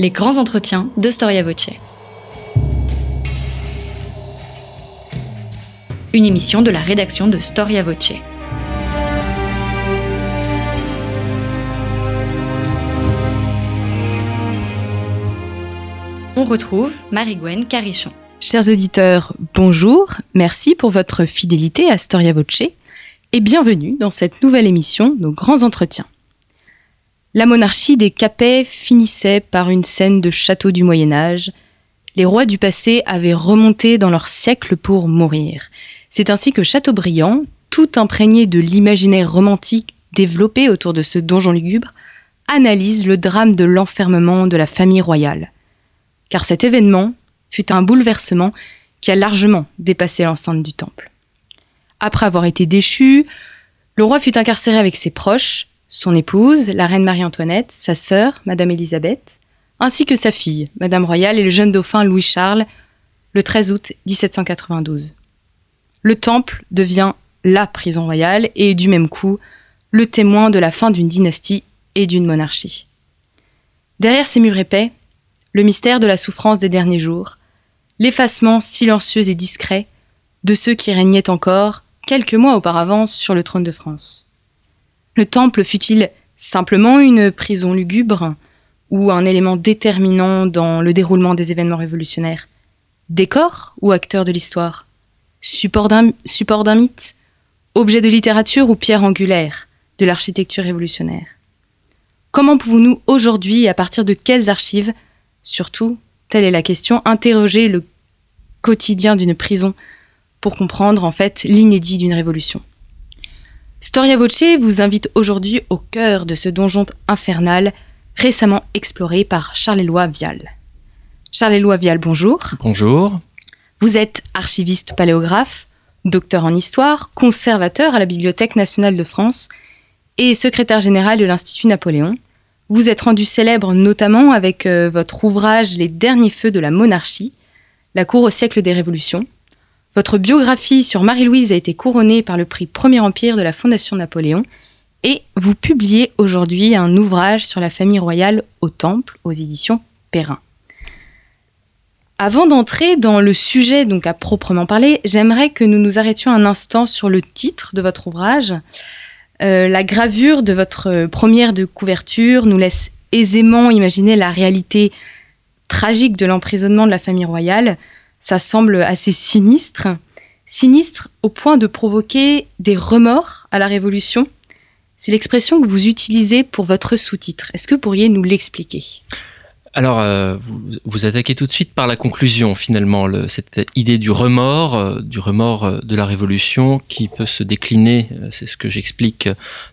les grands entretiens de Storia Voce. Une émission de la rédaction de Storia Voce. On retrouve Marie-Gwen Carichon. Chers auditeurs, bonjour, merci pour votre fidélité à Storia Voce et bienvenue dans cette nouvelle émission, Nos grands entretiens. La monarchie des Capets finissait par une scène de château du Moyen Âge. Les rois du passé avaient remonté dans leur siècle pour mourir. C'est ainsi que Chateaubriand, tout imprégné de l'imaginaire romantique développé autour de ce donjon lugubre, analyse le drame de l'enfermement de la famille royale. Car cet événement fut un bouleversement qui a largement dépassé l'enceinte du temple. Après avoir été déchu, le roi fut incarcéré avec ses proches, son épouse, la reine Marie-Antoinette, sa sœur, Madame Élisabeth, ainsi que sa fille, Madame Royale, et le jeune dauphin Louis-Charles, le 13 août 1792. Le temple devient la prison royale et, du même coup, le témoin de la fin d'une dynastie et d'une monarchie. Derrière ces murs épais, le mystère de la souffrance des derniers jours, l'effacement silencieux et discret de ceux qui régnaient encore, quelques mois auparavant, sur le trône de France. Le temple fut-il simplement une prison lugubre ou un élément déterminant dans le déroulement des événements révolutionnaires? Décor ou acteur de l'histoire? Support d'un mythe? Objet de littérature ou pierre angulaire de l'architecture révolutionnaire? Comment pouvons-nous aujourd'hui, à partir de quelles archives, surtout, telle est la question, interroger le quotidien d'une prison pour comprendre en fait l'inédit d'une révolution Storia Voce vous invite aujourd'hui au cœur de ce donjon infernal récemment exploré par Charles-Éloi Vial. Charles-Éloi Vial, bonjour. Bonjour. Vous êtes archiviste paléographe, docteur en histoire, conservateur à la Bibliothèque nationale de France et secrétaire général de l'Institut Napoléon. Vous êtes rendu célèbre notamment avec euh, votre ouvrage Les derniers feux de la monarchie, la cour au siècle des révolutions, votre biographie sur Marie-Louise a été couronnée par le prix Premier Empire de la Fondation Napoléon et vous publiez aujourd'hui un ouvrage sur la famille royale au Temple aux éditions Perrin. Avant d'entrer dans le sujet donc à proprement parler, j'aimerais que nous nous arrêtions un instant sur le titre de votre ouvrage. Euh, la gravure de votre première de couverture nous laisse aisément imaginer la réalité tragique de l'emprisonnement de la famille royale, ça semble assez sinistre. Sinistre au point de provoquer des remords à la Révolution. C'est l'expression que vous utilisez pour votre sous-titre. Est-ce que vous pourriez nous l'expliquer? Alors, euh, vous, attaquez tout de suite par la conclusion, finalement, cette idée du remords, euh, du remords euh, de la Révolution, qui peut se décliner, c'est ce que j'explique,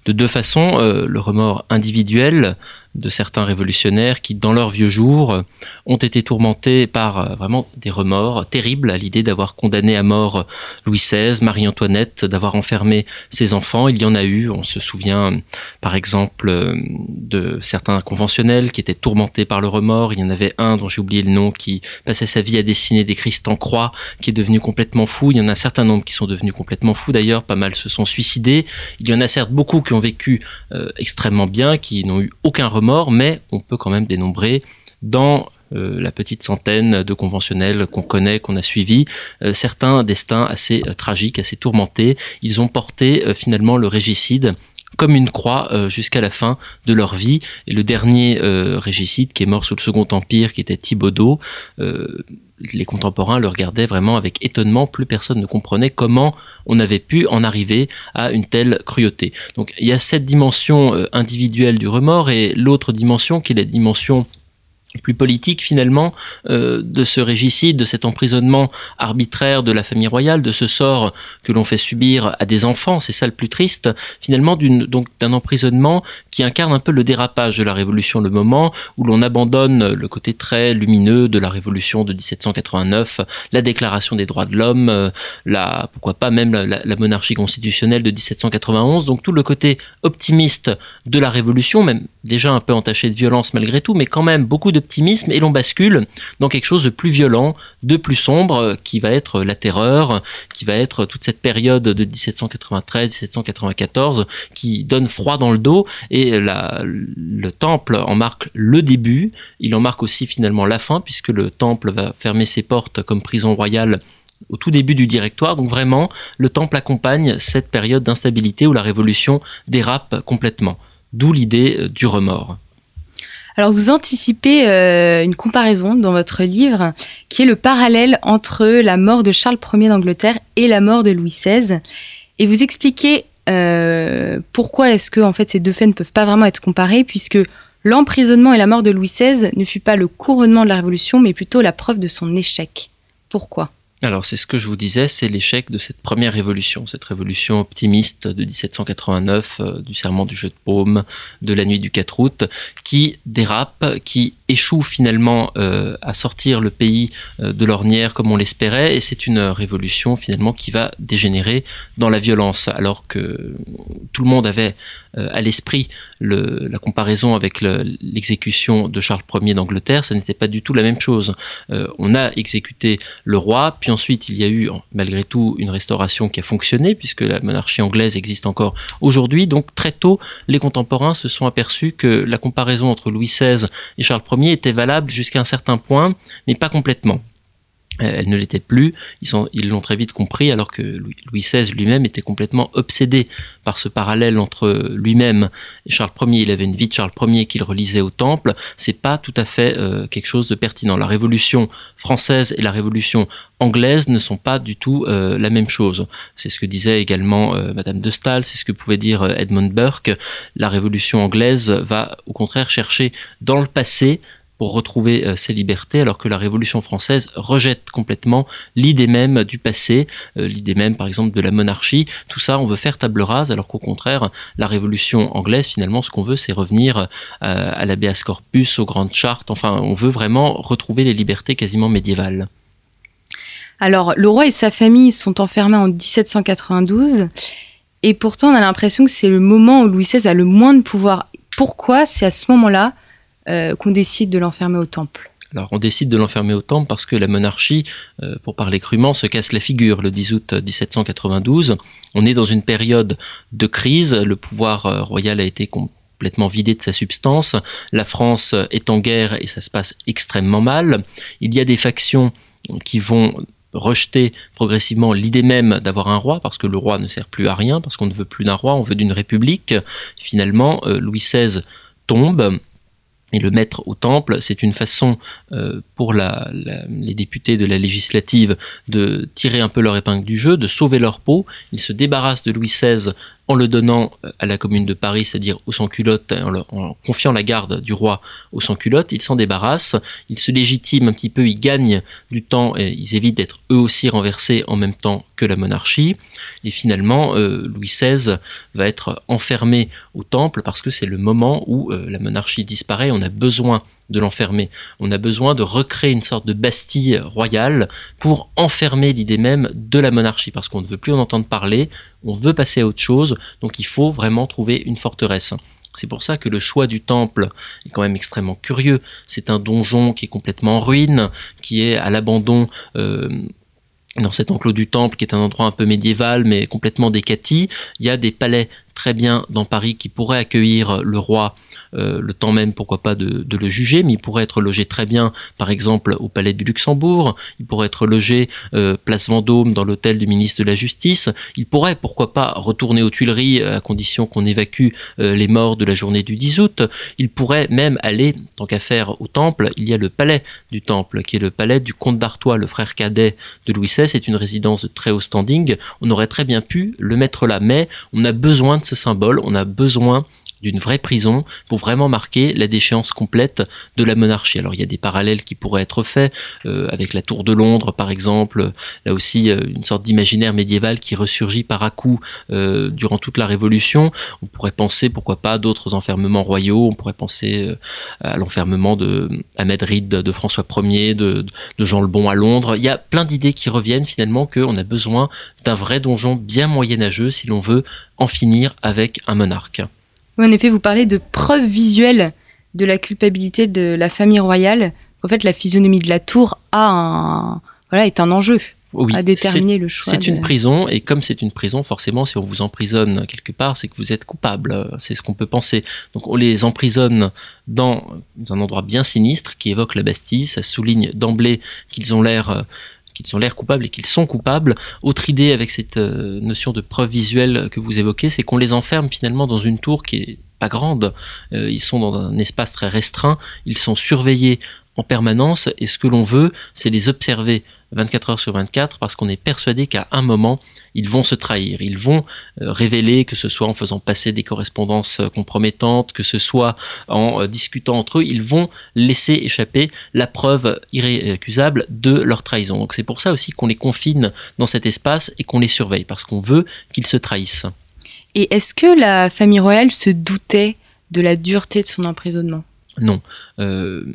de deux façons. le remords individuel, de certains révolutionnaires qui, dans leurs vieux jours, ont été tourmentés par euh, vraiment des remords terribles à l'idée d'avoir condamné à mort Louis XVI, Marie-Antoinette, d'avoir enfermé ses enfants. Il y en a eu, on se souvient par exemple de certains conventionnels qui étaient tourmentés par le remords. Il y en avait un dont j'ai oublié le nom qui passait sa vie à dessiner des Christ en croix, qui est devenu complètement fou. Il y en a un certain nombre qui sont devenus complètement fous d'ailleurs, pas mal se sont suicidés. Il y en a certes beaucoup qui ont vécu euh, extrêmement bien, qui n'ont eu aucun remords mais on peut quand même dénombrer dans euh, la petite centaine de conventionnels qu'on connaît, qu'on a suivis, euh, certains destins assez euh, tragiques, assez tourmentés. Ils ont porté finalement le régicide comme une croix jusqu'à la fin de leur vie. Et le dernier régicide qui est mort sous le Second Empire, qui était Thibaudot, les contemporains le regardaient vraiment avec étonnement, plus personne ne comprenait comment on avait pu en arriver à une telle cruauté. Donc il y a cette dimension euh, individuelle du remords et l'autre dimension qui est la dimension plus politique finalement euh, de ce régicide, de cet emprisonnement arbitraire de la famille royale, de ce sort que l'on fait subir à des enfants, c'est ça le plus triste, finalement d'une donc d'un emprisonnement qui incarne un peu le dérapage de la révolution, le moment où l'on abandonne le côté très lumineux de la révolution de 1789, la déclaration des droits de l'homme, euh, la pourquoi pas même la, la monarchie constitutionnelle de 1791, donc tout le côté optimiste de la révolution, même déjà un peu entaché de violence malgré tout, mais quand même beaucoup d'optimisme, et l'on bascule dans quelque chose de plus violent, de plus sombre, qui va être la terreur, qui va être toute cette période de 1793-1794 qui donne froid dans le dos, et le temple en marque le début, il en marque aussi finalement la fin, puisque le temple va fermer ses portes comme prison royale au tout début du directoire. Donc vraiment, le temple accompagne cette période d'instabilité où la révolution dérape complètement. D'où l'idée euh, du remords. Alors vous anticipez euh, une comparaison dans votre livre qui est le parallèle entre la mort de Charles Ier d'Angleterre et la mort de Louis XVI. Et vous expliquez euh, pourquoi est-ce que en fait, ces deux faits ne peuvent pas vraiment être comparés puisque l'emprisonnement et la mort de Louis XVI ne fut pas le couronnement de la Révolution mais plutôt la preuve de son échec. Pourquoi? Alors c'est ce que je vous disais, c'est l'échec de cette première révolution, cette révolution optimiste de 1789, euh, du serment du jeu de paume, de la nuit du 4 août, qui dérape, qui échoue finalement euh, à sortir le pays euh, de l'ornière comme on l'espérait, et c'est une révolution finalement qui va dégénérer dans la violence, alors que tout le monde avait à l'esprit la comparaison avec l'exécution de Charles Ier d'Angleterre, ça n'était pas du tout la même chose. on a exécuté le roi, puis ensuite, il y a eu, malgré tout, une restauration qui a fonctionné, puisque la monarchie anglaise existe encore aujourd'hui. Donc, très tôt, les contemporains se sont aperçus que la comparaison entre Louis XVI et Charles Ier était valable jusqu'à un certain point, mais pas complètement. Euh, elle ne l'était plus. Ils l'ont très vite compris, alors que Louis XVI lui-même était complètement obsédé par ce parallèle entre lui-même et Charles Ier. Il avait une vie de Charles Ier qu'il relisait au Temple. C'est pas tout à fait euh, quelque chose de pertinent. La Révolution française et la Révolution anglaise ne sont pas du tout euh, la même chose. C'est ce que disait également Madame de Staël, c'est ce que pouvait dire Edmund Burke. La Révolution anglaise va au contraire chercher dans le passé pour retrouver euh, ses libertés, alors que la Révolution française rejette complètement l'idée même du passé, euh, l'idée même par exemple de la monarchie. Tout ça, on veut faire table rase, alors qu'au contraire, la Révolution anglaise, finalement, ce qu'on veut, c'est revenir euh, à l'habeas corpus, aux grandes chartes. Enfin, on veut vraiment retrouver les libertés quasiment médiévales. Alors, le roi et sa famille sont enfermés en 1792, et pourtant, on a l'impression que c'est le moment où Louis XVI a le moins de pouvoir. Pourquoi c'est à ce moment-là euh, qu'on décide de l'enfermer au temple alors on décide de l'enfermer au temple parce que la monarchie, euh, pour parler crûment, se casse la figure le 10 août 1792. On est dans une période de crise, le pouvoir euh, royal a été complètement vidé de sa substance, la France est en guerre et ça se passe extrêmement mal. Il y a des factions qui vont rejeter progressivement l'idée même d'avoir un roi, parce que le roi ne sert plus à rien, parce qu'on ne veut plus d'un roi, on veut d'une république. Finalement, Louis XVI tombe, et le mettre au temple, c'est une façon euh, pour la, les députés de la législative de tirer un peu leur épingle du jeu, de sauver leur peau. Ils se débarrassent de Louis XVI en le donnant euh, à la commune de Paris, c'est-à-dire au sans-culotte, en, confiant la garde du roi au sans-culotte, ils s'en débarrassent, ils se légitiment un petit peu, ils gagnent du temps et ils évitent d'être eux aussi renversés en même temps que la monarchie. Et finalement, euh, Louis XVI va être enfermé au temple parce que c'est le moment où euh, la monarchie disparaît, on a besoin de l'enfermer. On a besoin de recréer une sorte de Bastille royale pour enfermer l'idée même de la monarchie, parce qu'on ne veut plus en entendre parler, on veut passer à autre chose, donc il faut vraiment trouver une forteresse. C'est pour ça que le choix du temple est quand même extrêmement curieux. C'est un donjon qui est complètement en ruine, qui est à l'abandon. Euh, dans cet enclos du temple, qui est un endroit un peu médiéval, mais complètement décati, il y a des palais très bien dans Paris qui pourrait accueillir le roi euh, le temps même, pourquoi pas, de, le juger, mais il pourrait être logé très bien, par exemple, au Palais du Luxembourg, il pourrait être logé euh, place Vendôme dans l'hôtel du ministre de la Justice, il pourrait, pourquoi pas, retourner aux Tuileries à condition qu'on évacue euh, les morts de la journée du 10 août, il pourrait même aller, tant qu'à faire, au Temple, il y a le palais du Temple, qui est le palais du comte d'Artois, le frère cadet de Louis XVI, c'est une résidence de très haut standing, on aurait très bien pu le mettre là, mais on a besoin de ce symbole, on a besoin d'une vraie prison pour vraiment marquer la déchéance complète de la monarchie. Alors il y a des parallèles qui pourraient être faits euh, avec la tour de Londres par exemple, là aussi euh, une sorte d'imaginaire médiéval qui ressurgit par à coup euh, durant toute la Révolution. On pourrait penser pourquoi pas d'autres enfermements royaux, on pourrait penser à l'enfermement de à Madrid de François Ier, de, Jean le Bon à Londres. Il y a plein d'idées qui reviennent finalement qu'on a besoin d'un vrai donjon bien moyenâgeux si l'on veut en finir avec un monarque. En effet, vous parlez de preuves visuelles de la culpabilité de la famille royale. En fait, la physionomie de la tour a un, voilà, est un enjeu Oui, à déterminer le choix. C'est de- une prison, et comme c'est une prison, forcément, si on vous emprisonne quelque part, c'est que vous êtes coupable. C'est ce qu'on peut penser. Donc on les emprisonne dans un endroit bien sinistre qui évoque la Bastille. Ça souligne d'emblée qu'ils ont l'air euh, qu'ils ont l'air coupables et qu'ils sont coupables. Autre idée avec cette euh, notion de preuve visuelle que vous évoquez, c'est qu'on les enferme finalement dans une tour qui est pas grande. Euh, ils sont dans un espace très restreint. Ils sont surveillés en permanence et ce que l'on veut, c'est les observer 24 heures sur 24 parce qu'on est persuadé qu'à un moment, ils vont se trahir. Ils vont euh, révéler, que ce soit en faisant passer des correspondances euh, compromettantes, que ce soit en euh, discutant entre eux, ils vont laisser échapper la preuve irrécusable de leur trahison. Donc c'est pour ça aussi qu'on les confine dans cet espace et qu'on les surveille parce qu'on veut qu'ils se trahissent. Et est-ce que la famille royale se doutait de la dureté de son emprisonnement? Non. Euh,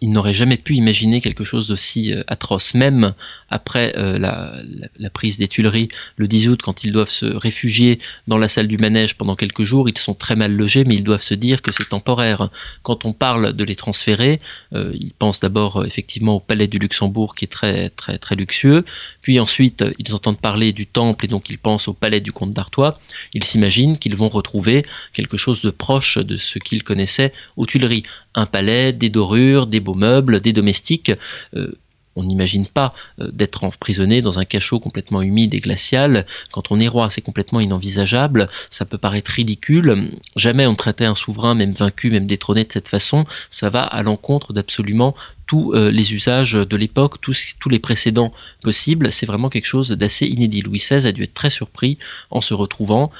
ils n'auraient jamais pu imaginer quelque chose d'aussi euh, atroce. Même après euh, la, prise des Tuileries le 10 août, quand ils doivent se réfugier dans la salle du manège pendant quelques jours, ils sont très mal logés, mais ils doivent se dire que c'est temporaire. Quand on parle de les transférer, euh, ils pensent d'abord effectivement au palais du Luxembourg, qui est très très très luxueux. Puis ensuite, ils entendent parler du temple et donc ils pensent au palais du comte d'Artois. Ils s'imaginent qu'ils vont retrouver quelque chose de proche de ce qu'ils connaissaient aux Tuileries. Un palais, des dorures, des beaux meubles, des domestiques. Euh, on n'imagine pas euh, d'être emprisonné dans un cachot complètement humide et glacial. Quand on est roi, c'est complètement inenvisageable. Ça peut paraître ridicule. Jamais on traitait un souverain, même vaincu, même détrôné de cette façon. Ça va à l'encontre d'absolument tous euh, les usages de l'époque, tous, les précédents possibles. C'est vraiment quelque chose d'assez inédit. Louis XVI a dû être très surpris en se retrouvant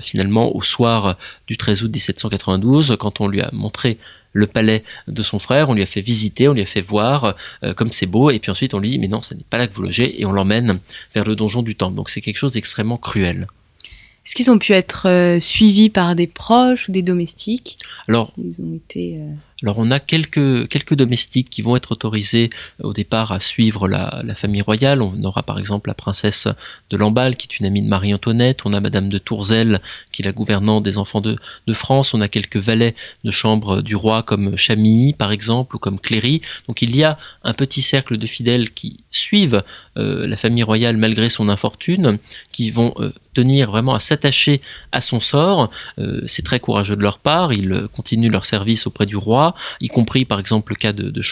finalement au soir du 13 août 1792, quand on lui a montré le palais de son frère, on lui a fait visiter, on lui a fait voir euh, comme c'est beau, et puis ensuite on lui dit mais non, ce n'est pas là que vous logez, et on l'emmène vers le donjon du temple. Donc c'est quelque chose d'extrêmement cruel. Est-ce qu'ils ont pu être euh, suivis par des proches ou des domestiques? Alors Ils ont été. euh, Alors on a quelques, quelques domestiques qui vont être autorisés euh, au départ à suivre la, famille royale. On aura par exemple la princesse de Lamballe qui est une amie de Marie-Antoinette. On a Madame de Tourzel qui est la gouvernante des enfants de, de France. On a quelques valets de chambre du roi comme Chamilly par exemple ou comme Cléry. Donc il y a un petit cercle de fidèles qui suivent euh, la famille royale malgré son infortune, qui vont euh, tenir vraiment à s'attacher à son sort. C'est très courageux de leur part. Ils continuent leur service auprès du roi y compris par exemple le cas de, de,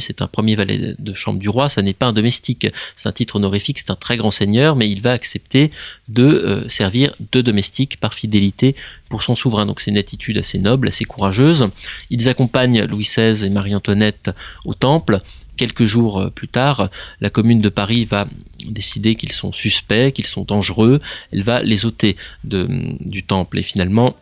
c'est un premier valet de chambre du roi, ça n'est pas un domestique, c'est un titre honorifique, c'est un très grand seigneur, mais il va accepter de euh, servir de domestique par fidélité pour son souverain. Donc c'est une attitude assez noble, assez courageuse. Ils accompagnent Louis XVI et Marie-Antoinette au temple. Quelques jours euh, plus tard, la commune de Paris va décider qu'ils sont suspects, qu'ils sont dangereux. Elle va les ôter du temple et finalement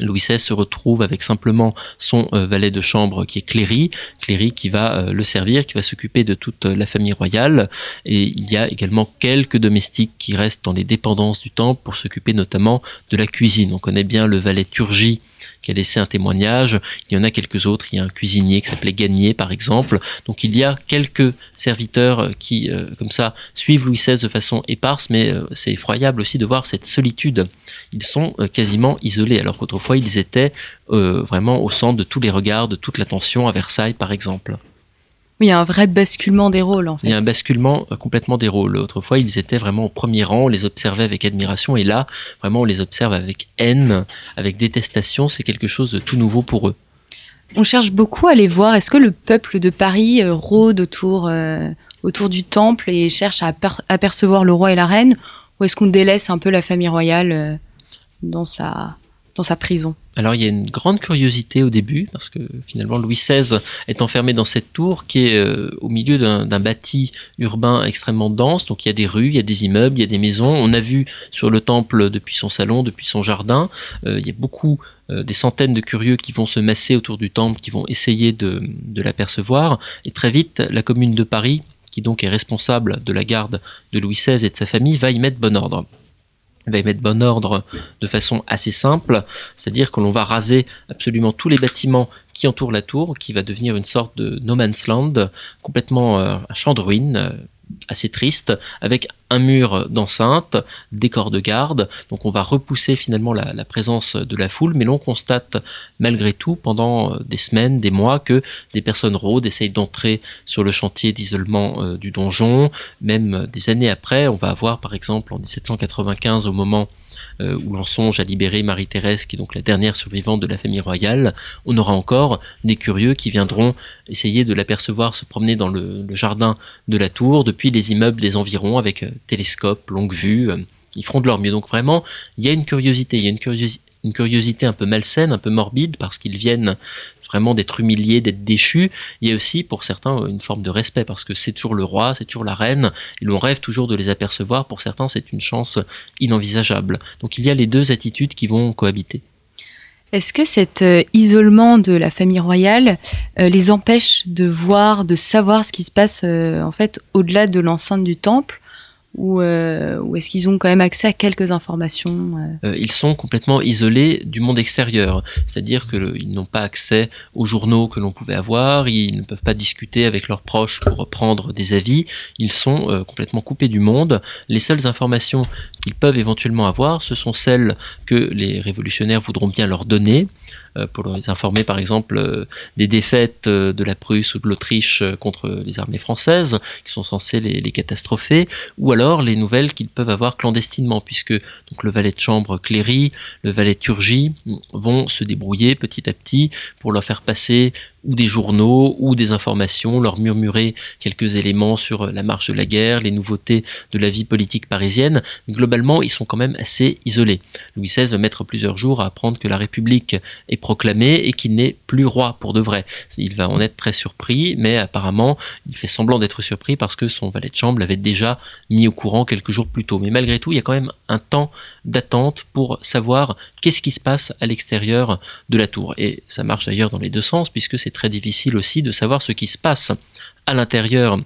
Louis XVI se retrouve avec simplement son euh, valet de chambre qui est Cléry, Cléry qui va euh, le servir, qui va s'occuper de toute euh, la famille royale. Et il y a également quelques domestiques qui restent dans les dépendances du temple pour s'occuper notamment de la cuisine. On connaît bien le valet Turgy qui a laissé un témoignage. Il y en a quelques autres. Il y a un cuisinier qui s'appelait Gagné, par exemple. Donc il y a quelques serviteurs qui, comme ça, suivent Louis XVI de façon éparse, mais c'est effroyable aussi de voir cette solitude. Ils sont quasiment isolés, alors qu'autrefois ils étaient euh, vraiment au centre de tous les regards, de toute l'attention à Versailles, par exemple. Oui, il y a un vrai basculement des rôles en fait. Il y a un basculement euh, complètement des rôles. Autrefois, ils étaient vraiment au premier rang, on les observait avec admiration, et là, vraiment, on les observe avec haine, avec détestation. C'est quelque chose de tout nouveau pour eux. On cherche beaucoup à les voir. Est-ce que le peuple de Paris euh, rôde autour, euh, autour du temple et cherche à aper- apercevoir le roi et la reine? Ou est-ce qu'on délaisse un peu la famille royale dans, sa, dans sa prison Alors il y a une grande curiosité au début, parce que finalement Louis XVI est enfermé dans cette tour qui est euh, au milieu d'un bâti urbain extrêmement dense, donc il y a des rues, il y a des immeubles, il y a des maisons. On a vu sur le temple depuis son salon, depuis son jardin, euh, il y a beaucoup euh, des centaines de curieux qui vont se masser autour du temple, qui vont essayer de, de l'apercevoir. Et très vite, la commune de Paris, qui donc est responsable de la garde de Louis XVI et de sa famille, va y mettre bon ordre. Va y mettre bon ordre de façon assez simple, c'est-à-dire que l'on va raser absolument tous les bâtiments qui entourent la tour, qui va devenir une sorte de no man's land, complètement euh, un champ de ruines, euh, assez triste, avec un mur d'enceinte, des corps de garde. Donc on va repousser finalement la, présence de la foule, mais l'on constate malgré tout pendant euh, des semaines, des mois, que des personnes rôdent, essayent d'entrer sur le chantier d'isolement euh, du donjon. Même des années après, on va avoir par exemple en 1795 au moment euh, où l'on songe à libérer Marie-Thérèse, qui est donc la dernière survivante de la famille royale, on aura encore des curieux qui viendront essayer de l'apercevoir se promener dans le, jardin de la tour depuis les immeubles des environs avec euh, télescope, longue vue. Euh, ils feront de leur mieux. Donc vraiment, il y a une curiosité, il y a une une curiosité un peu malsaine, un peu morbide, parce qu'ils viennent vraiment d'être humilié, d'être déchu. Il y a aussi pour certains une forme de respect parce que c'est toujours le roi, c'est toujours la reine, et l'on rêve toujours de les apercevoir. Pour certains, c'est une chance inenvisageable. Donc il y a les deux attitudes qui vont cohabiter. Est-ce que cet euh, isolement de la famille royale euh, les empêche de voir, de savoir ce qui se passe euh, en fait au-delà de l'enceinte du temple ou, euh, ou est-ce qu'ils ont quand même accès à quelques informations euh? Euh, Ils sont complètement isolés du monde extérieur, c'est-à-dire qu'ils n'ont pas accès aux journaux que l'on pouvait avoir, ils ne peuvent pas discuter avec leurs proches pour prendre des avis, ils sont complètement coupés du monde. Les seules informations qu'ils peuvent éventuellement avoir, ce sont celles que les révolutionnaires voudront bien leur donner. Pour les informer par exemple des défaites de la Prusse ou de l'Autriche contre les armées françaises qui sont censées les, les catastropher, ou alors les nouvelles qu'ils peuvent avoir clandestinement, puisque donc le valet de chambre Cléry, le valet Turgy vont se débrouiller petit à petit pour leur faire passer ou des journaux ou des informations, leur murmurer quelques éléments sur la marche de la guerre, les nouveautés de la vie politique parisienne. globalement, ils sont quand même assez isolés. Louis XVI va mettre plusieurs jours à apprendre que la République est proclamée et qu'il n'est plus roi pour de vrai. Il va en être très surpris, mais apparemment, il fait semblant d'être surpris parce que son valet de chambre l'avait déjà mis au courant quelques jours plus tôt. Mais malgré tout, il y a quand même un temps d'attente pour savoir qu'est-ce qui se passe à l'extérieur de la tour. Et ça marche d'ailleurs dans les deux sens, puisque c'est très difficile aussi de savoir ce qui se passe à l'intérieur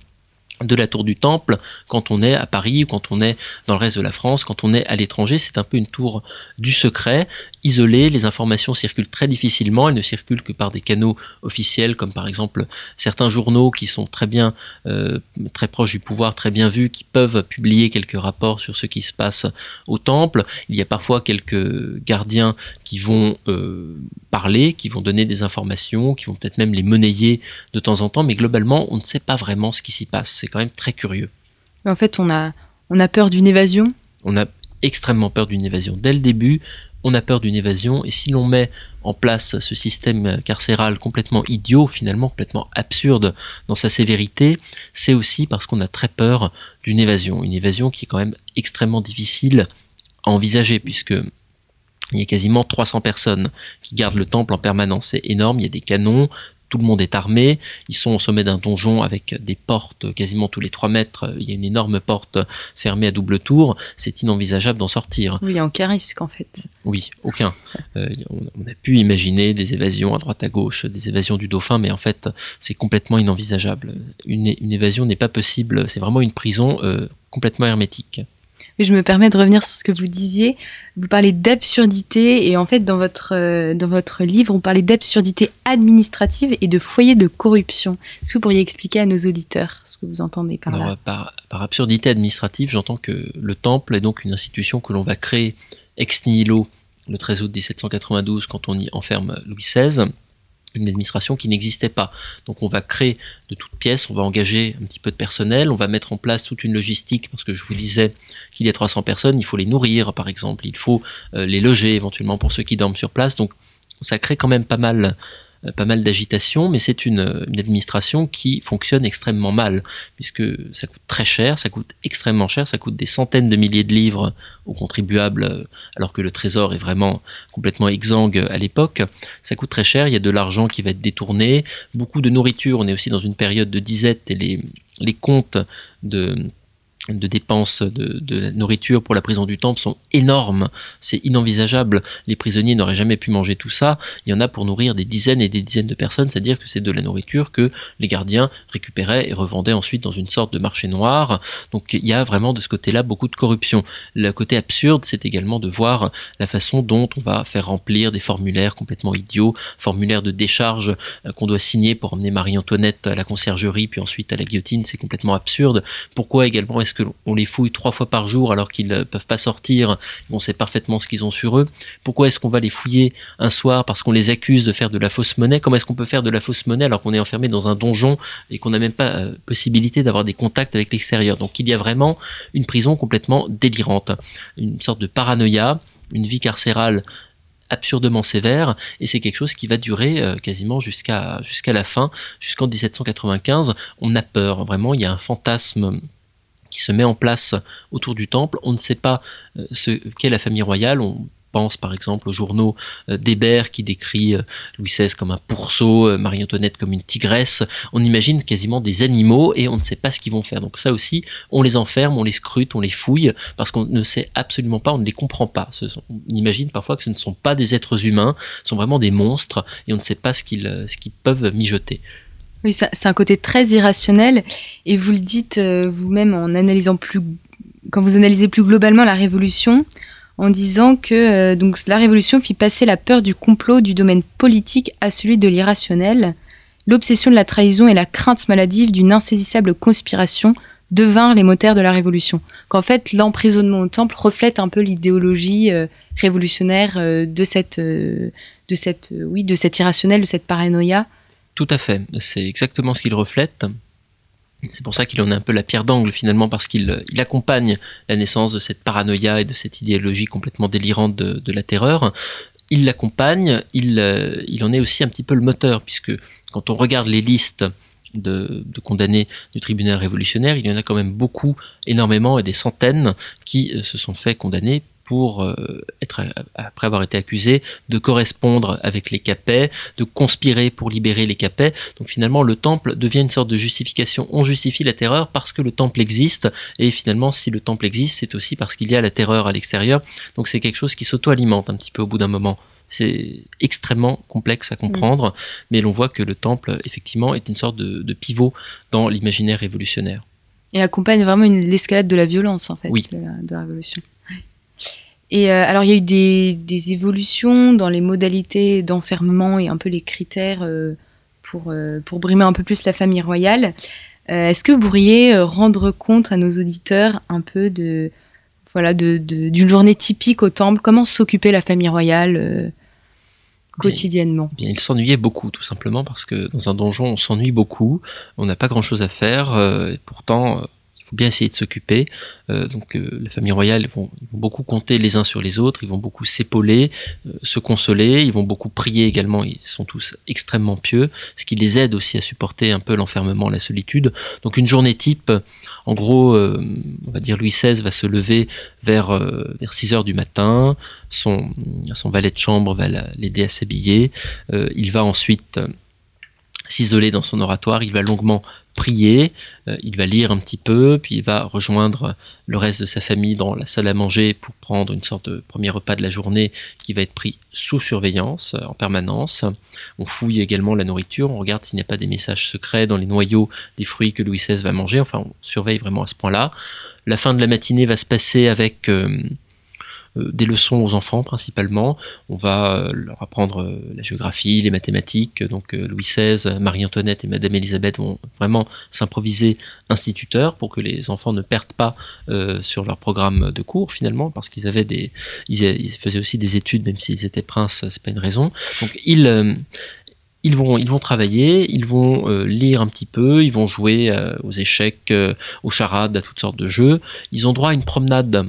de la tour du temple quand on est à Paris ou quand on est dans le reste de la France, quand on est à l'étranger, c'est un peu une tour du secret les informations circulent très difficilement, elles ne circulent que par des canaux officiels comme par exemple certains journaux qui sont très bien euh, très proches du pouvoir, très bien vus, qui peuvent publier quelques rapports sur ce qui se passe au temple. Il y a parfois quelques gardiens qui vont euh, parler, qui vont donner des informations, qui vont peut-être même les monnayer de temps en temps, mais globalement on ne sait pas vraiment ce qui s'y passe. C'est quand même très curieux. En fait, on a on a peur d'une évasion? On a extrêmement peur d'une évasion. Dès le début, on a peur d'une évasion, et si l'on met en place ce système carcéral complètement idiot, finalement complètement absurde dans sa sévérité, c'est aussi parce qu'on a très peur d'une évasion, une évasion qui est quand même extrêmement difficile à envisager, puisque il y a quasiment 300 personnes qui gardent le temple en permanence. C'est énorme, il y a des canons, tout le monde est armé, ils sont au sommet d'un donjon avec des portes quasiment tous les 3 mètres, il y a une énorme porte fermée à double tour, c'est inenvisageable d'en sortir. Oui, il n'y a aucun risque en fait. Oui, aucun. Euh, on, a pu imaginer des évasions à droite à gauche, des évasions du dauphin, mais en fait c'est complètement inenvisageable. Une, évasion n'est pas possible, c'est vraiment une prison euh, complètement hermétique je me permets de revenir sur ce que vous disiez. Vous parlez d'absurdité et en fait dans votre euh, dans votre livre, on parlait d'absurdité administrative et de foyer de corruption. Est-ce que vous pourriez expliquer à nos auditeurs ce que vous entendez par là? Par, par, absurdité administrative, j'entends que le temple est donc une institution que l'on va créer ex nihilo le 13 août 1792 quand on y enferme Louis XVI une administration qui n'existait pas. Donc on va créer de toutes pièces, on va engager un petit peu de personnel, on va mettre en place toute une logistique, parce que je vous disais qu'il y a 300 personnes, il faut les nourrir par exemple, il faut euh, les loger éventuellement pour ceux qui dorment sur place, donc ça crée quand même pas mal pas mal d'agitation, mais c'est une, administration qui fonctionne extrêmement mal, puisque ça coûte très cher, ça coûte extrêmement cher, ça coûte des centaines de milliers de livres aux contribuables, euh, alors que le trésor est vraiment complètement exsangue à l'époque. Ça coûte très cher, il y a de l'argent qui va être détourné, beaucoup de nourriture, on est aussi dans une période de disette et les comptes de de dépenses de, nourriture pour la prison du temple sont énormes. C'est inenvisageable. Les prisonniers n'auraient jamais pu manger tout ça. Il y en a pour nourrir des dizaines et des dizaines de personnes, c'est-à-dire que c'est de la nourriture que les gardiens récupéraient et revendaient ensuite dans une sorte de marché noir. Donc il y a vraiment de ce côté-là beaucoup de corruption. Le côté absurde, c'est également de voir la façon dont on va faire remplir des formulaires complètement idiots, formulaires de décharge euh, qu'on doit signer pour emmener Marie-Antoinette à la conciergerie, puis ensuite à la guillotine. C'est complètement absurde. Pourquoi également est-ce qu'on les fouille trois fois par jour alors qu'ils ne peuvent pas sortir, on sait parfaitement ce qu'ils ont sur eux. Pourquoi est-ce qu'on va les fouiller un soir parce qu'on les accuse de faire de la fausse monnaie? Comment est-ce qu'on peut faire de la fausse monnaie alors qu'on est enfermé dans un donjon et qu'on n'a même pas euh, possibilité d'avoir des contacts avec l'extérieur? Donc il y a vraiment une prison complètement délirante, une sorte de paranoïa, une vie carcérale absurdement sévère et c'est quelque chose qui va durer euh, quasiment jusqu'à jusqu'à la fin. Jusqu'en 1795 on a peur. Vraiment il y a un fantasme qui se met en place autour du temple. On ne sait pas euh, ce qu'est la famille royale. On pense par exemple aux journaux euh, d'Hébert qui décrit euh, Louis XVI comme un pourceau, Marie-Antoinette comme une tigresse. On imagine quasiment des animaux et on ne sait pas ce qu'ils vont faire. Donc ça aussi, on les enferme, on les scrute, on les fouille parce qu'on ne sait absolument pas, on ne les comprend pas. On imagine parfois que ce ne sont pas des êtres humains, ce sont vraiment des monstres et on ne sait pas ce qu'ils peuvent mijoter. Oui, c'est un côté très irrationnel. Et vous le dites euh, vous-même en analysant plus, quand vous analysez plus globalement la Révolution, en disant que euh, donc la Révolution fit passer la peur du complot du domaine politique à celui de l'irrationnel. L'obsession de la trahison et la crainte maladive d'une insaisissable conspiration devinrent les moteurs de la Révolution. Qu'en fait, l'emprisonnement au temple reflète un peu l'idéologie euh, révolutionnaire de cette, de cette, oui, de cet irrationnel, de cette paranoïa tout à fait, c'est exactement ce qu'il reflète. C'est pour ça qu'il en est un peu la pierre d'angle finalement, parce qu'il il accompagne la naissance de cette paranoïa et de cette idéologie complètement délirante de, la terreur. Il l'accompagne, il, euh, il en est aussi un petit peu le moteur, puisque quand on regarde les listes de, de, condamnés du tribunal révolutionnaire, il y en a quand même beaucoup, énormément, et des centaines qui euh, se sont fait condamner pour euh, être, après avoir été accusé, de correspondre avec les capets, de conspirer pour libérer les capets. Donc finalement, le temple devient une sorte de justification. On justifie la terreur parce que le temple existe, et finalement, si le temple existe, c'est aussi parce qu'il y a la terreur à l'extérieur. Donc c'est quelque chose qui s'auto-alimente un petit peu au bout d'un moment. C'est extrêmement complexe à comprendre, mm. mais l'on voit que le temple, effectivement, est une sorte de, pivot dans l'imaginaire révolutionnaire. Et accompagne vraiment l'escalade de la violence, en fait, de la révolution. Et euh, alors, il y a eu des, des, évolutions dans les modalités d'enfermement et un peu les critères euh, pour, euh, pour brimer un peu plus la famille royale. Est-ce que vous pourriez rendre compte à nos auditeurs un peu de voilà d'une de, d'une journée typique au temple? Comment s'occuper la famille royale quotidiennement? Bien, Il s'ennuyait beaucoup, tout simplement, parce que dans un donjon, on s'ennuie beaucoup, on n'a pas grand-chose à faire, et pourtant faut bien essayer de s'occuper. Euh, donc euh, les familles royales vont, beaucoup compter les uns sur les autres, ils vont beaucoup s'épauler, euh, se consoler, ils vont beaucoup prier également, ils sont tous extrêmement pieux, ce qui les aide aussi à supporter un peu l'enfermement, la solitude. Donc une journée type, en gros, on va dire Louis XVI va se lever vers, vers 6 heures du matin, son valet de chambre va l'aider à s'habiller, il va ensuite s'isoler dans son oratoire, il va longuement prier, euh, il va lire un petit peu, puis il va rejoindre le reste de sa famille dans la salle à manger pour prendre une sorte de premier repas de la journée qui va être pris sous surveillance euh, en permanence. On fouille également la nourriture, on regarde s'il n'y a pas des messages secrets dans les noyaux des fruits que Louis XVI va manger, enfin on surveille vraiment à ce point-là. La fin de la matinée va se passer avec... Euh, des leçons aux enfants principalement. On va euh, leur apprendre euh, la géographie, les mathématiques. Donc Louis XVI, Marie-Antoinette et Madame Elisabeth vont vraiment s'improviser instituteurs pour que les enfants ne perdent pas sur leur programme de cours finalement, parce qu'ils avaient des, ils, faisaient aussi des études même s'ils étaient princes, c'est pas une raison. Donc ils ils vont, ils vont travailler, ils vont lire un petit peu, ils vont jouer aux échecs, aux charades, à toutes sortes de jeux. Ils ont droit à une promenade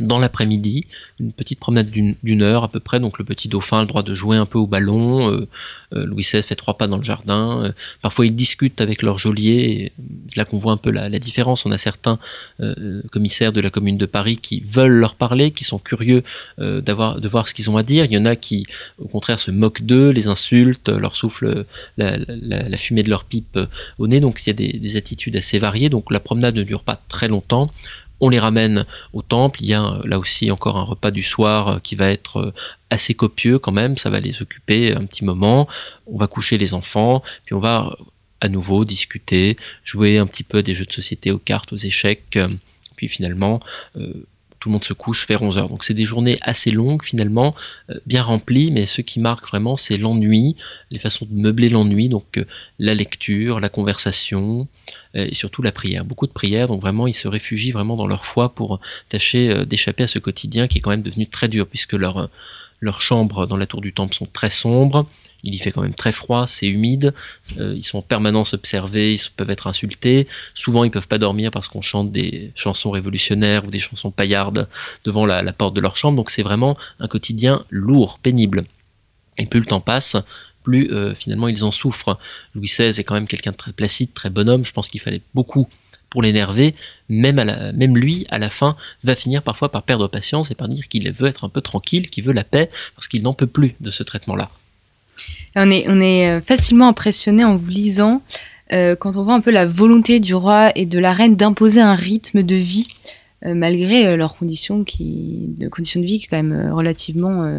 dans l'après-midi, une petite promenade d'une heure à peu près. Donc le petit dauphin a le droit de jouer un peu au ballon. Euh, euh, Louis XVI fait trois pas dans le jardin. Euh, parfois ils discutent avec leur geôlier. là qu'on voit un peu la, différence. On a certains commissaires de la Commune de Paris qui veulent leur parler, qui sont curieux d'avoir de voir ce qu'ils ont à dire. Il y en a qui, au contraire, se moquent d'eux, les insultent, leur soufflent la, fumée de leur pipe au nez. Donc il y a des attitudes assez variées. Donc la promenade ne dure pas très longtemps on les ramène au temple. Il y a euh, là aussi encore un repas du soir euh, qui va être euh, assez copieux quand même. Ça va les occuper un petit moment. On va coucher les enfants, puis on va à nouveau discuter, jouer un petit peu des jeux de société aux cartes, aux échecs. Puis finalement, tout le monde se couche vers 11h. Donc c'est des journées assez longues finalement, euh, bien remplies, mais ce qui marque vraiment c'est l'ennui, les façons de meubler l'ennui, donc euh, la lecture, la conversation euh, et surtout la prière. Beaucoup de prières, donc vraiment ils se réfugient vraiment dans leur foi pour tâcher d'échapper à ce quotidien qui est quand même devenu très dur puisque leur leurs chambres dans la tour du temple sont très sombres, il y fait quand même très froid, c'est humide, euh, ils sont en permanence observés, ils peuvent être insultés, souvent ils peuvent pas dormir parce qu'on chante des chansons révolutionnaires ou des chansons paillardes devant la, porte de leur chambre, donc c'est vraiment un quotidien lourd, pénible. Et plus le temps passe, plus euh, finalement ils en souffrent. Louis XVI est quand même quelqu'un de très placide, très bonhomme, je pense qu'il fallait beaucoup l'énerver, même, lui, à la fin, va finir parfois par perdre patience et par dire qu'il veut être un peu tranquille, qu'il veut la paix, parce qu'il n'en peut plus de ce traitement-là. On est, on est euh, facilement impressionné en vous lisant euh, quand on voit un peu la volonté du roi et de la reine d'imposer un rythme de vie euh, malgré leurs conditions, qui, de conditions de vie qui est quand même relativement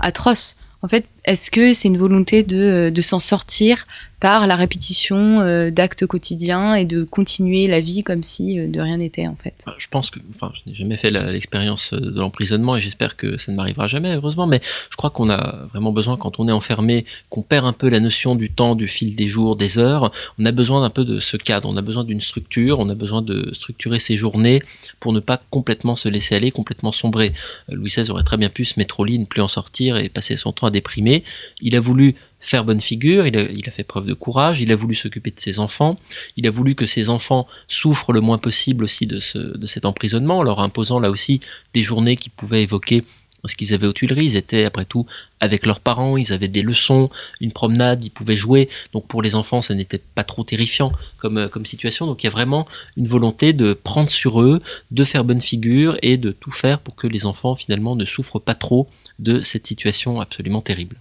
atroces. En fait, est-ce que c'est une volonté de, de s'en sortir par la répétition euh, d'actes quotidiens et de continuer la vie comme si euh, de rien n'était en fait? Je pense que, enfin, je n'ai jamais fait l'expérience euh, de l'emprisonnement et j'espère que ça ne m'arrivera jamais, heureusement, mais je crois qu'on a vraiment besoin, quand on est enfermé, qu'on perd un peu la notion du temps, du fil des jours, des heures, on a besoin d'un peu de ce cadre, on a besoin d'une structure, on a besoin de structurer ses journées pour ne pas complètement se laisser aller, complètement sombrer. Louis XVI aurait très bien pu se mettre au lit, ne plus en sortir et passer son temps à déprimer. Il a voulu faire bonne figure, il a, fait preuve de courage, il a voulu s'occuper de ses enfants, il a voulu que ses enfants souffrent le moins possible aussi de, ce, de cet emprisonnement, en leur imposant là aussi des journées qui pouvaient évoquer ce qu'ils avaient aux Tuileries, ils étaient après tout avec leurs parents, ils avaient des leçons, une promenade, ils pouvaient jouer, donc pour les enfants ça n'était pas trop terrifiant comme, euh, comme situation, donc il y a vraiment une volonté de prendre sur eux, de faire bonne figure et de tout faire pour que les enfants finalement ne souffrent pas trop de cette situation absolument terrible.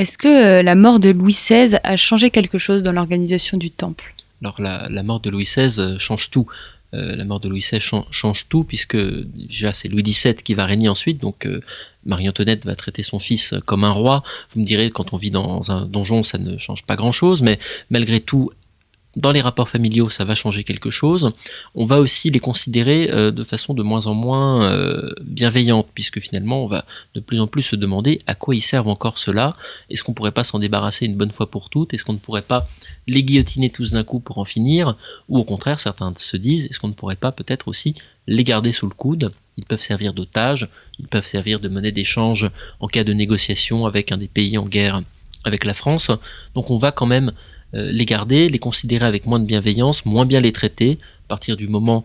Est-ce que euh, la mort de Louis XVI a changé quelque chose dans l'organisation du temple? Alors la, mort de Louis XVI euh, change tout. Euh, la mort de Louis XVI change, tout puisque déjà c'est Louis XVII qui va régner ensuite, donc Marie-Antoinette va traiter son fils comme un roi. Vous me direz, quand on vit dans un donjon, ça ne change pas grand-chose, mais malgré tout, dans les rapports familiaux, ça va changer quelque chose. On va aussi les considérer euh, de façon de moins en moins euh, bienveillante, puisque finalement, on va de plus en plus se demander à quoi ils servent encore cela. Est-ce qu'on pourrait pas s'en débarrasser une bonne fois pour toutes? Est-ce qu'on ne pourrait pas les guillotiner tous d'un coup pour en finir? Ou au contraire, certains se disent, est-ce qu'on ne pourrait pas peut-être aussi les garder sous le coude? Ils peuvent servir d'otages, ils peuvent servir de monnaie d'échange en cas de négociation avec un des pays en guerre avec la France. Donc on va quand même les garder, les considérer avec moins de bienveillance, moins bien les traiter. À partir du moment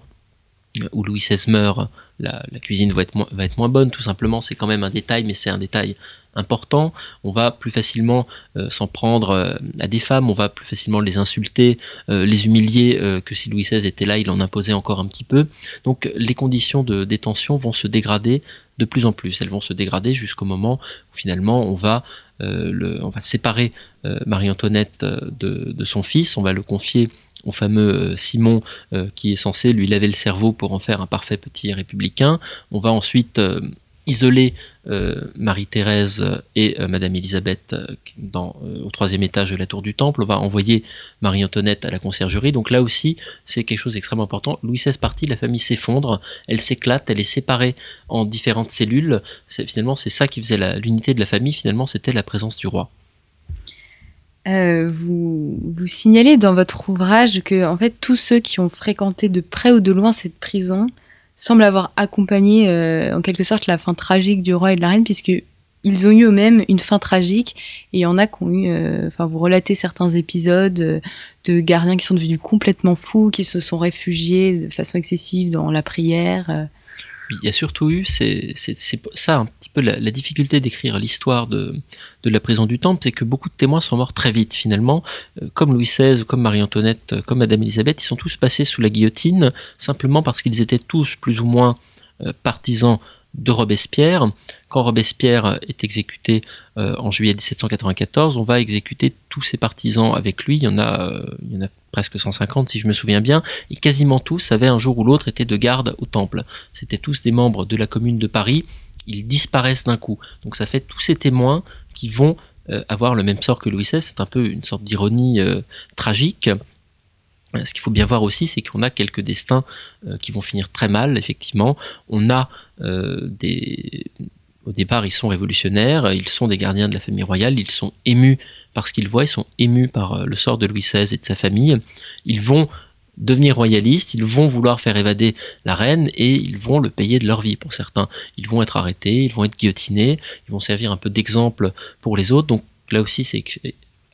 où Louis XVI meurt, la, cuisine va être, moins, bonne, tout simplement. C'est quand même un détail, mais c'est un détail important. On va plus facilement euh, s'en prendre euh, à des femmes, on va plus facilement les insulter, les humilier que si Louis XVI était là, il en imposait encore un petit peu. Donc les conditions de détention vont se dégrader de plus en plus. Elles vont se dégrader jusqu'au moment où finalement on va euh, on va séparer euh, Marie-Antoinette euh, de, son fils, on va le confier au fameux Simon qui est censé lui laver le cerveau pour en faire un parfait petit républicain. On va ensuite isoler euh, Marie-Thérèse et euh, Madame Elisabeth euh, dans, au troisième étage de la tour du Temple. On va envoyer Marie-Antoinette à la conciergerie. Donc là aussi, c'est quelque chose d'extrêmement important. Louis XVI parti, la famille s'effondre, elle s'éclate, elle est séparée en différentes cellules. Finalement, c'est ça qui faisait l'unité de la famille. Finalement, c'était la présence du roi. vous, vous signalez dans votre ouvrage que en fait tous ceux qui ont fréquenté de près ou de loin cette prison semble avoir accompagné euh, en quelque sorte la fin tragique du roi et de la reine, puisque ils ont eu eux-mêmes une fin tragique, et il y en a qui ont eu, euh, enfin vous relatez certains épisodes euh, de gardiens qui sont devenus complètement fous, qui se sont réfugiés de façon excessive dans la prière. Il y a surtout eu, c'est ça un petit peu la, difficulté d'écrire l'histoire de, de la prison du Temple, c'est que beaucoup de témoins sont morts très vite finalement. Euh, comme Louis XVI, comme Marie-Antoinette, euh, comme Madame Elisabeth, ils sont tous passés sous la guillotine simplement parce qu'ils étaient tous plus ou moins euh, partisans de Robespierre. Quand Robespierre est exécuté euh, en juillet 1794, on va exécuter tous ses partisans avec lui. Il y en a, euh, il y presque 150 si je me souviens bien, et quasiment tous avaient un jour ou l'autre été de garde au temple. C'était tous des membres de la commune de Paris. Ils disparaissent d'un coup. Donc ça fait tous ces témoins qui vont euh, avoir le même sort que Louis XVI. C'est un peu une sorte d'ironie tragique. Ce qu'il faut bien voir aussi, c'est qu'on a quelques destins euh, qui vont finir très mal, effectivement. On a euh, des... Au départ, ils sont révolutionnaires, ils sont des gardiens de la famille royale, ils sont émus par ce qu'ils voient, ils sont émus par euh, le sort de Louis XVI et de sa famille. Ils vont devenir royalistes, ils vont vouloir faire évader la reine et ils vont le payer de leur vie pour certains. Ils vont être arrêtés, ils vont être guillotinés, ils vont servir un peu d'exemple pour les autres. Donc là aussi, c'est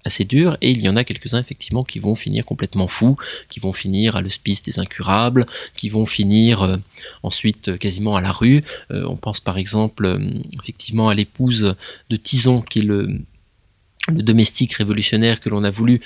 assez dur, et il y en a quelques-uns effectivement qui vont finir complètement fous, qui vont finir à l'hospice des incurables, qui vont finir euh, ensuite euh, quasiment à la rue. Euh, on pense par exemple effectivement à l'épouse de Tison, qui est le, le domestique révolutionnaire que l'on a voulu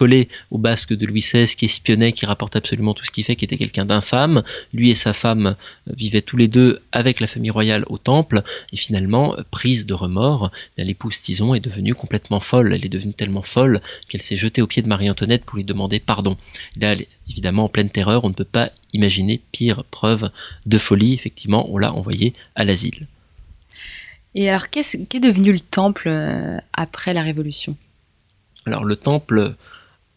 collé au basque de Louis XVI, qui espionnait, qui rapporte absolument tout ce qu'il fait, qui était quelqu'un d'infâme. Lui et sa femme vivaient tous les deux avec la famille royale au temple, et finalement, prise de remords, l'épouse Tison est devenue complètement folle. Elle est devenue tellement folle qu'elle s'est jetée aux pieds de Marie-Antoinette pour lui demander pardon. là, évidemment, en pleine terreur, on ne peut pas imaginer pire preuve de folie. Effectivement, on l'a envoyé à l'asile. Et alors, qu'est devenu le temple euh, après la Révolution? Alors, le temple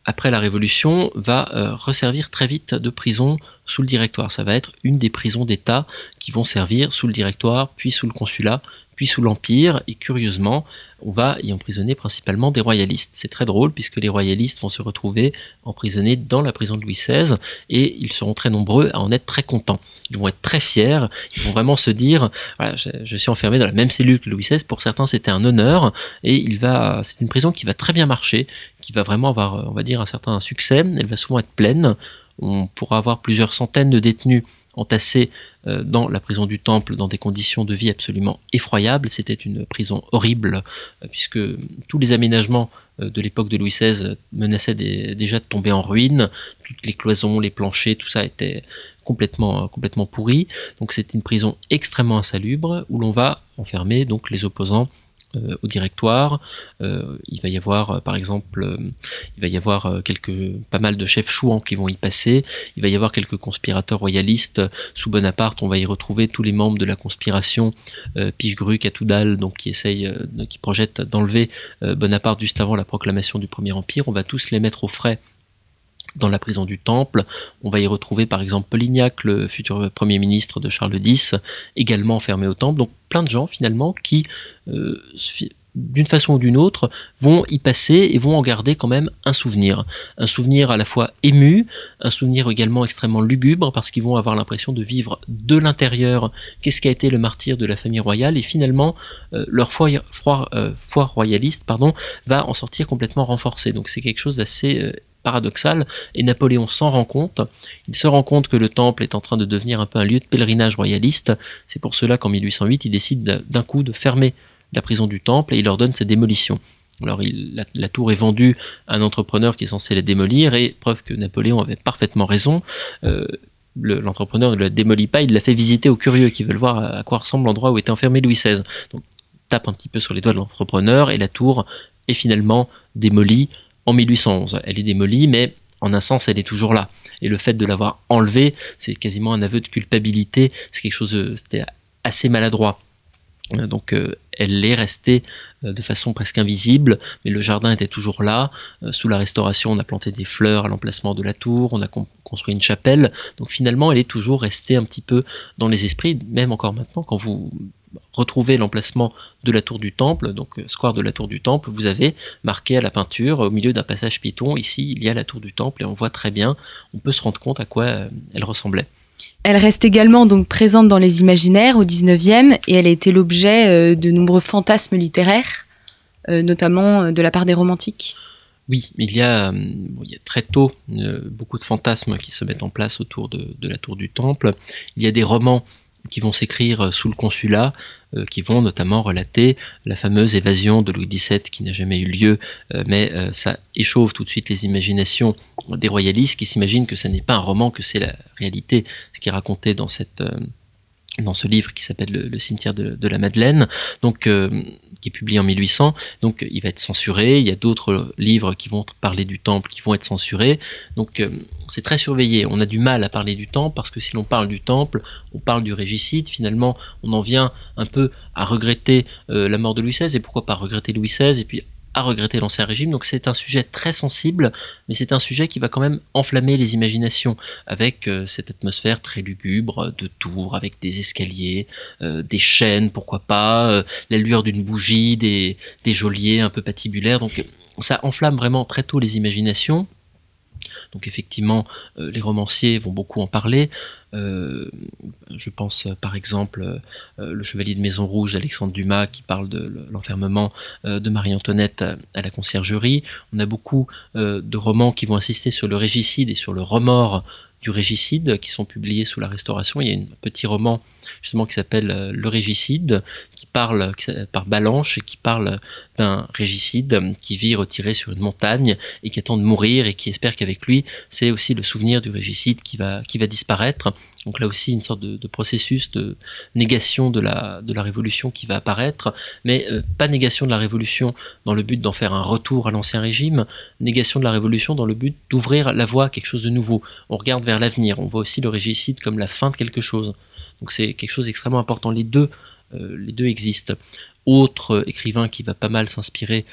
après la Révolution, va euh, resservir très vite de prison sous le directoire. Ça va être une des prisons d'État qui vont servir sous le directoire, puis sous le consulat, puis sous l'Empire, et curieusement, on va y emprisonner principalement des royalistes. C'est très drôle puisque les royalistes vont se retrouver emprisonnés dans la prison de Louis XVI et ils seront très nombreux à en être très contents. Ils vont être très fiers, ils vont vraiment se dire je, suis enfermé dans la même cellule que Louis XVI. Pour certains, c'était un honneur et il va, c'est une prison qui va très bien marcher, qui va vraiment avoir, va dire, un certain succès. Elle va souvent être pleine. On pourra avoir plusieurs centaines de détenus entassés euh, dans la prison du Temple dans des conditions de vie absolument effroyables. C'était une prison horrible euh, puisque tous les aménagements euh, de l'époque de Louis XVI menaçaient déjà de tomber en ruine. Toutes les cloisons, les planchers, tout ça était complètement complètement pourri. Donc c'est une prison extrêmement insalubre où l'on va enfermer donc les opposants euh, au directoire. Euh, il va y avoir, euh, par exemple, il va y avoir quelques, pas mal de chefs chouans qui vont y passer. Il va y avoir quelques conspirateurs royalistes sous Bonaparte. On va y retrouver tous les membres de la conspiration Pichegru, Catoudal, donc qui essaye, qui projette d'enlever Bonaparte juste avant la proclamation du Premier Empire. On va tous les mettre au frais dans la prison du Temple. On va y retrouver par exemple Polignac, le futur Premier ministre de Charles X, également enfermé au Temple. Donc plein de gens finalement qui, euh, d'une façon ou d'une autre, vont y passer et vont en garder quand même un souvenir. Un souvenir à la fois ému, un souvenir également extrêmement lugubre, parce qu'ils vont avoir l'impression de vivre de l'intérieur qu'est-ce qu'a été le martyr de la famille royale, et finalement euh, leur euh, foi, royaliste pardon, va en sortir complètement renforcée. Donc c'est quelque chose d'assez paradoxal, et Napoléon s'en rend compte. Il se rend compte que le temple est en train de devenir un peu un lieu de pèlerinage royaliste. C'est pour cela qu'en 1808, il décide d'un coup de fermer la prison du temple et il ordonne sa démolition. Alors la, tour est vendue à un entrepreneur qui est censé la démolir, et preuve que Napoléon avait parfaitement raison, euh, l'entrepreneur ne la démolit pas, il la fait visiter aux curieux qui veulent voir à, quoi ressemble l'endroit où était enfermé Louis XVI. Donc tape un petit peu sur les doigts de l'entrepreneur, et la tour est finalement démolie en 1811. Elle est démolie, mais en un sens, elle est toujours là. Et le fait de l'avoir enlevée, c'est quasiment un aveu de culpabilité. C'est quelque chose, c'était assez maladroit. Euh, donc euh, elle est restée euh, de façon presque invisible, mais le jardin était toujours là. Sous la restauration, on a planté des fleurs à l'emplacement de la tour, on a construit une chapelle. Donc finalement, elle est toujours restée un petit peu dans les esprits, même encore maintenant, quand vous retrouver l'emplacement de la tour du temple, donc euh, square de la tour du temple, vous avez marqué à la peinture au milieu d'un passage piéton, ici il y a la tour du temple et on voit très bien, on peut se rendre compte à quoi euh, elle ressemblait. Elle reste également donc présente dans les imaginaires au 19e et elle a été l'objet euh, de nombreux fantasmes littéraires, notamment de la part des romantiques. Oui, il y a, il y a très tôt beaucoup de fantasmes qui se mettent en place autour de, de, la tour du temple. Il y a des romans qui vont s'écrire sous le consulat, qui vont notamment relater la fameuse évasion de Louis XVII qui n'a jamais eu lieu, mais ça échauffe tout de suite les imaginations des royalistes qui s'imaginent que ce n'est pas un roman, que c'est la réalité, ce qui est raconté dans cette dans ce livre qui s'appelle le, cimetière de, la Madeleine, donc euh, qui est publié en 1800. Donc il va être censuré. Il y a d'autres livres qui vont parler du temple qui vont être censurés. Donc euh, c'est très surveillé. On a du mal à parler du temple parce que si l'on parle du temple, on parle du régicide. Finalement, on en vient un peu à regretter euh, la mort de Louis XVI et pourquoi pas regretter Louis XVI et puis à regretter l'Ancien Régime. Donc c'est un sujet très sensible, mais c'est un sujet qui va quand même enflammer les imaginations avec euh, cette atmosphère très lugubre de tours, avec des escaliers, euh, des chaînes, pourquoi pas, euh, la lueur d'une bougie, des, des geôliers un peu patibulaires. Donc ça enflamme vraiment très tôt les imaginations. Donc effectivement, les romanciers vont beaucoup en parler. Euh, je pense par exemple euh, le Chevalier de Maison Rouge d'Alexandre Dumas qui parle de l'enfermement euh, de Marie-Antoinette à, la conciergerie. On a beaucoup de romans qui vont insister sur le régicide et sur le remords du régicide qui sont publiés sous la Restauration. Il y a un petit roman justement qui s'appelle Le régicide qui parle par Balanche qui parle d'un régicide qui vit retiré sur une montagne et qui attend de mourir et qui espère qu'avec lui c'est aussi le souvenir du régicide qui va, qui va disparaître. Donc là aussi une sorte de, processus de négation de la, de la révolution qui va apparaître, mais euh, pas négation de la révolution dans le but d'en faire un retour à l'ancien régime, négation de la révolution dans le but d'ouvrir la voie à quelque chose de nouveau. On regarde vers l'avenir, on voit aussi le régicide comme la fin de quelque chose. Donc c'est quelque chose d'extrêmement important. Les deux, euh, existent. Autre écrivain qui va pas mal s'inspirer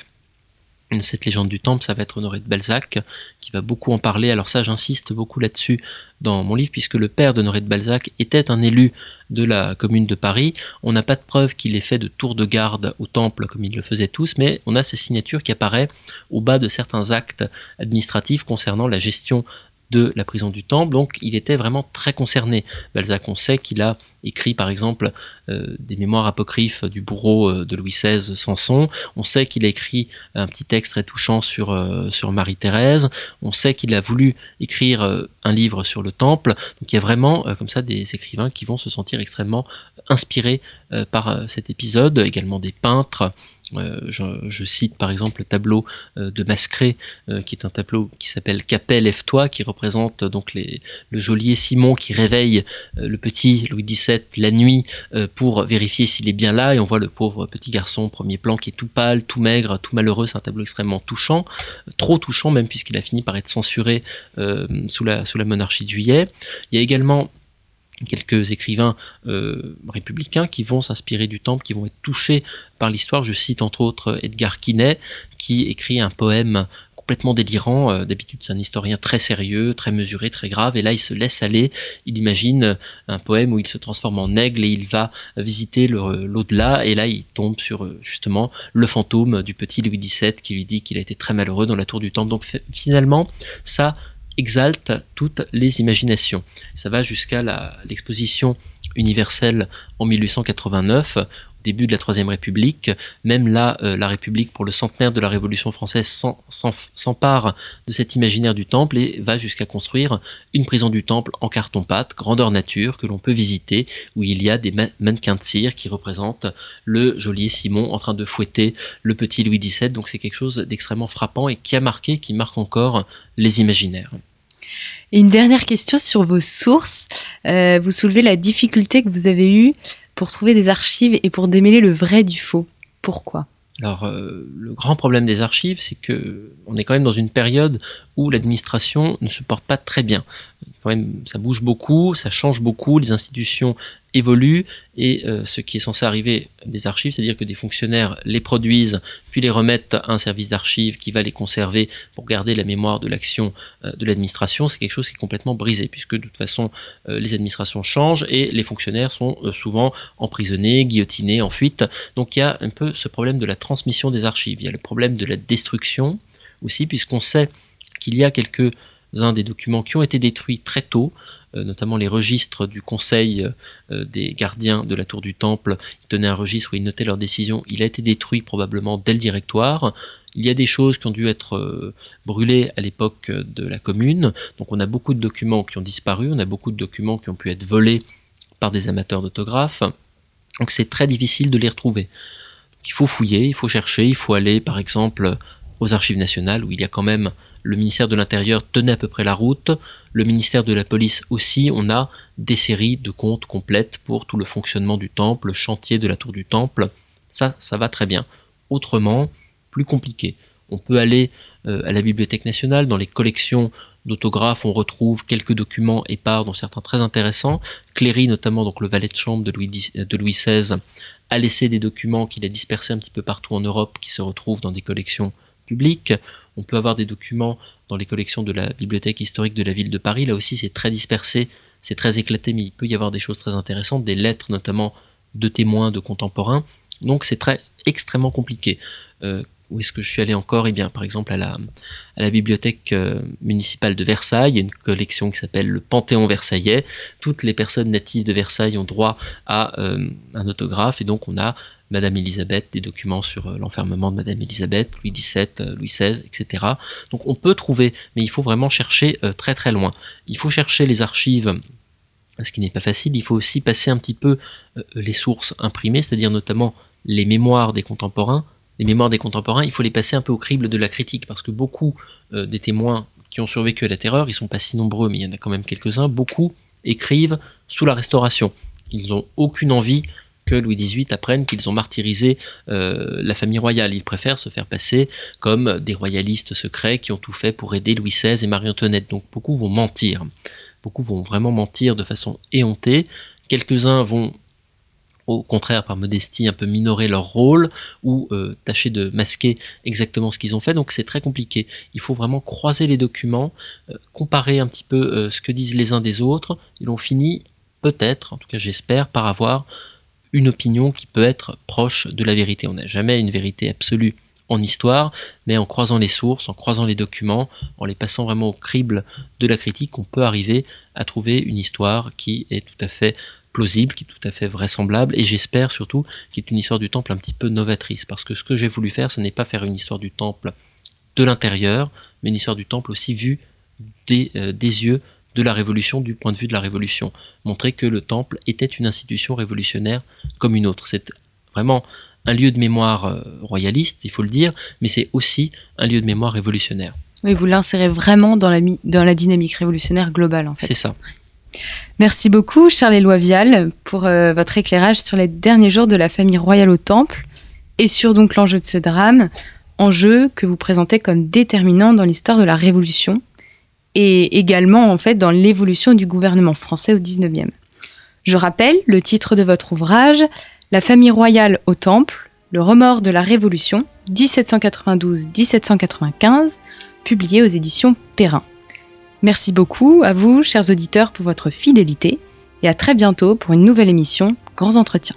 cette légende du temple, ça va être Honoré de Balzac, qui va beaucoup en parler. Alors ça, j'insiste beaucoup là-dessus dans mon livre, puisque le père d'Honoré de Balzac était un élu de la commune de Paris. On n'a pas de preuve qu'il ait fait de tour de garde au temple comme ils le faisaient tous, mais on a sa signature qui apparaît au bas de certains actes administratifs concernant la gestion de la prison du Temple, donc il était vraiment très concerné. Balzac, on sait qu'il a écrit par exemple euh, des mémoires apocryphes du bourreau euh, de Louis XVI, Samson, on sait qu'il a écrit un petit texte très touchant sur, euh, sur Marie-Thérèse, on sait qu'il a voulu écrire un livre sur le Temple, donc il y a vraiment comme ça des écrivains qui vont se sentir extrêmement inspirés par cet épisode, également des peintres, je, cite par exemple le tableau de Mascret, qui est un tableau qui s'appelle Capelle lève-toi, qui représente donc les, le geôlier Simon qui réveille le petit Louis XVII la nuit pour vérifier s'il est bien là, et on voit le pauvre petit garçon premier plan qui est tout pâle, tout maigre, tout malheureux. C'est un tableau extrêmement touchant, trop touchant même puisqu'il a fini par être censuré sous la sous la monarchie de Juillet. Il y a également quelques écrivains euh, républicains qui vont s'inspirer du temple, qui vont être touchés par l'histoire. Je cite entre autres Edgar Quinet, qui écrit un poème complètement délirant. Euh, d'habitude, c'est un historien très sérieux, très mesuré, très grave, et là, il se laisse aller. Il imagine un poème où il se transforme en aigle et il va visiter l'au-delà, et là, il tombe sur justement le fantôme du petit Louis XVII qui lui dit qu'il a été très malheureux dans la tour du temple. Donc finalement, ça exalte toutes les imaginations. Ça va jusqu'à l'exposition universelle en 1889 début de la Troisième République. Même là, euh, la République, pour le centenaire de la Révolution française, s'empare de cet imaginaire du temple et va jusqu'à construire une prison du temple en carton-pâte, grandeur nature, que l'on peut visiter, où il y a des mannequins de cire qui représentent le geôlier Simon en train de fouetter le petit Louis XVII. Donc c'est quelque chose d'extrêmement frappant et qui a marqué, qui marque encore les imaginaires. Et une dernière question sur vos sources. Euh, vous soulevez la difficulté que vous avez eue pour trouver des archives et pour démêler le vrai du faux. Pourquoi? Alors, euh, le grand problème des archives, c'est que on est quand même dans une période où l'administration ne se porte pas très bien. Quand même, ça bouge beaucoup, ça change beaucoup, les institutions évoluent et euh, ce qui est censé arriver des archives, c'est-à-dire que des fonctionnaires les produisent, puis les remettent à un service d'archives qui va les conserver pour garder la mémoire de l'action euh, de l'administration, c'est quelque chose qui est complètement brisé, puisque de toute façon euh, les administrations changent et les fonctionnaires sont souvent emprisonnés, guillotinés, en fuite. Donc il y a un peu ce problème de la transmission des archives, il y a le problème de la destruction aussi, puisqu'on sait qu'il y a quelques-uns des documents qui ont été détruits très tôt, notamment les registres du conseil euh, des gardiens de la tour du temple. Ils tenaient un registre où ils notaient leurs décisions. Il a été détruit probablement dès le directoire. Il y a des choses qui ont dû être euh, brûlées à l'époque de la commune. Donc on a beaucoup de documents qui ont disparu, on a beaucoup de documents qui ont pu être volés par des amateurs d'autographes. Donc c'est très difficile de les retrouver. il faut fouiller, il faut chercher, il faut aller par exemple aux archives nationales où il y a quand même le ministère de l'Intérieur tenait à peu près la route, le ministère de la Police aussi, on a des séries de comptes complètes pour tout le fonctionnement du temple, le chantier de la tour du temple, ça, ça va très bien. Autrement, plus compliqué. On peut aller euh, à la Bibliothèque nationale, dans les collections d'autographes, on retrouve quelques documents épars, dont certains très intéressants. Cléry, notamment, donc le valet de chambre de Louis, de Louis XVI, a laissé des documents qu'il a dispersés un petit peu partout en Europe, qui se retrouvent dans des collections publiques. On peut avoir des documents dans les collections de la Bibliothèque historique de la ville de Paris. Là aussi, c'est très dispersé, c'est très éclaté, mais il peut y avoir des choses très intéressantes, des lettres notamment de témoins, de contemporains. Donc c'est très extrêmement compliqué. Euh, où est-ce que je suis allé encore? Eh bien, par exemple, à la, bibliothèque euh, municipale de Versailles, il y a une collection qui s'appelle le Panthéon versaillais. Toutes les personnes natives de Versailles ont droit à euh, un autographe, et donc on a Madame Elisabeth, des documents sur euh, l'enfermement de Madame Elisabeth, Louis XVII, Louis XVI, etc. Donc on peut trouver, mais il faut vraiment chercher très très loin. Il faut chercher les archives ce qui n'est pas facile, il faut aussi passer un petit peu les sources imprimées, c'est-à-dire notamment les mémoires des contemporains, les mémoires des contemporains, il faut les passer un peu au crible de la critique, parce que beaucoup euh, des témoins qui ont survécu à la terreur, ils sont pas si nombreux, mais il y en a quand même quelques-uns, beaucoup écrivent sous la Restauration. Ils n'ont aucune envie que Louis XVIII apprenne qu'ils ont martyrisé euh, la famille royale. Ils préfèrent se faire passer comme des royalistes secrets qui ont tout fait pour aider Louis XVI et Marie-Antoinette. Donc beaucoup vont mentir. Beaucoup vont vraiment mentir de façon éhontée. Quelques-uns vont au contraire par modestie un peu minorer leur rôle ou euh, tâcher de masquer exactement ce qu'ils ont fait. Donc c'est très compliqué. Il faut vraiment croiser les documents, euh, comparer un petit peu euh, ce que disent les uns des autres. Ils ont fini peut-être, en tout cas j'espère, par avoir une opinion qui peut être proche de la vérité. On n'a jamais une vérité absolue en histoire, mais en croisant les sources, en croisant les documents, en les passant vraiment au crible de la critique, on peut arriver à trouver une histoire qui est tout à fait plausible, qui est tout à fait vraisemblable, et j'espère surtout qu'il est une histoire du temple un petit peu novatrice, parce que ce que j'ai voulu faire, ce n'est pas faire une histoire du temple de l'intérieur, mais une histoire du temple aussi vue des, euh, des yeux de la Révolution, du point de vue de la Révolution. Montrer que le temple était une institution révolutionnaire comme une autre. C'est vraiment un lieu de mémoire euh, royaliste, il faut le dire, mais c'est aussi un lieu de mémoire révolutionnaire. Oui, vous l'insérez vraiment dans la, dans la dynamique révolutionnaire globale, en fait. C'est ça. Merci beaucoup, Charles-Éloi Vial, pour euh, votre éclairage sur les derniers jours de la famille royale au Temple et sur donc l'enjeu de ce drame, enjeu que vous présentez comme déterminant dans l'histoire de la Révolution et également en fait dans l'évolution du gouvernement français au XIXe. Je rappelle le titre de votre ouvrage, La famille royale au Temple, le remords de la Révolution, 1792-1795, publié aux éditions Perrin. Merci beaucoup à vous, chers auditeurs, pour votre fidélité et à très bientôt pour une nouvelle émission Grands Entretiens.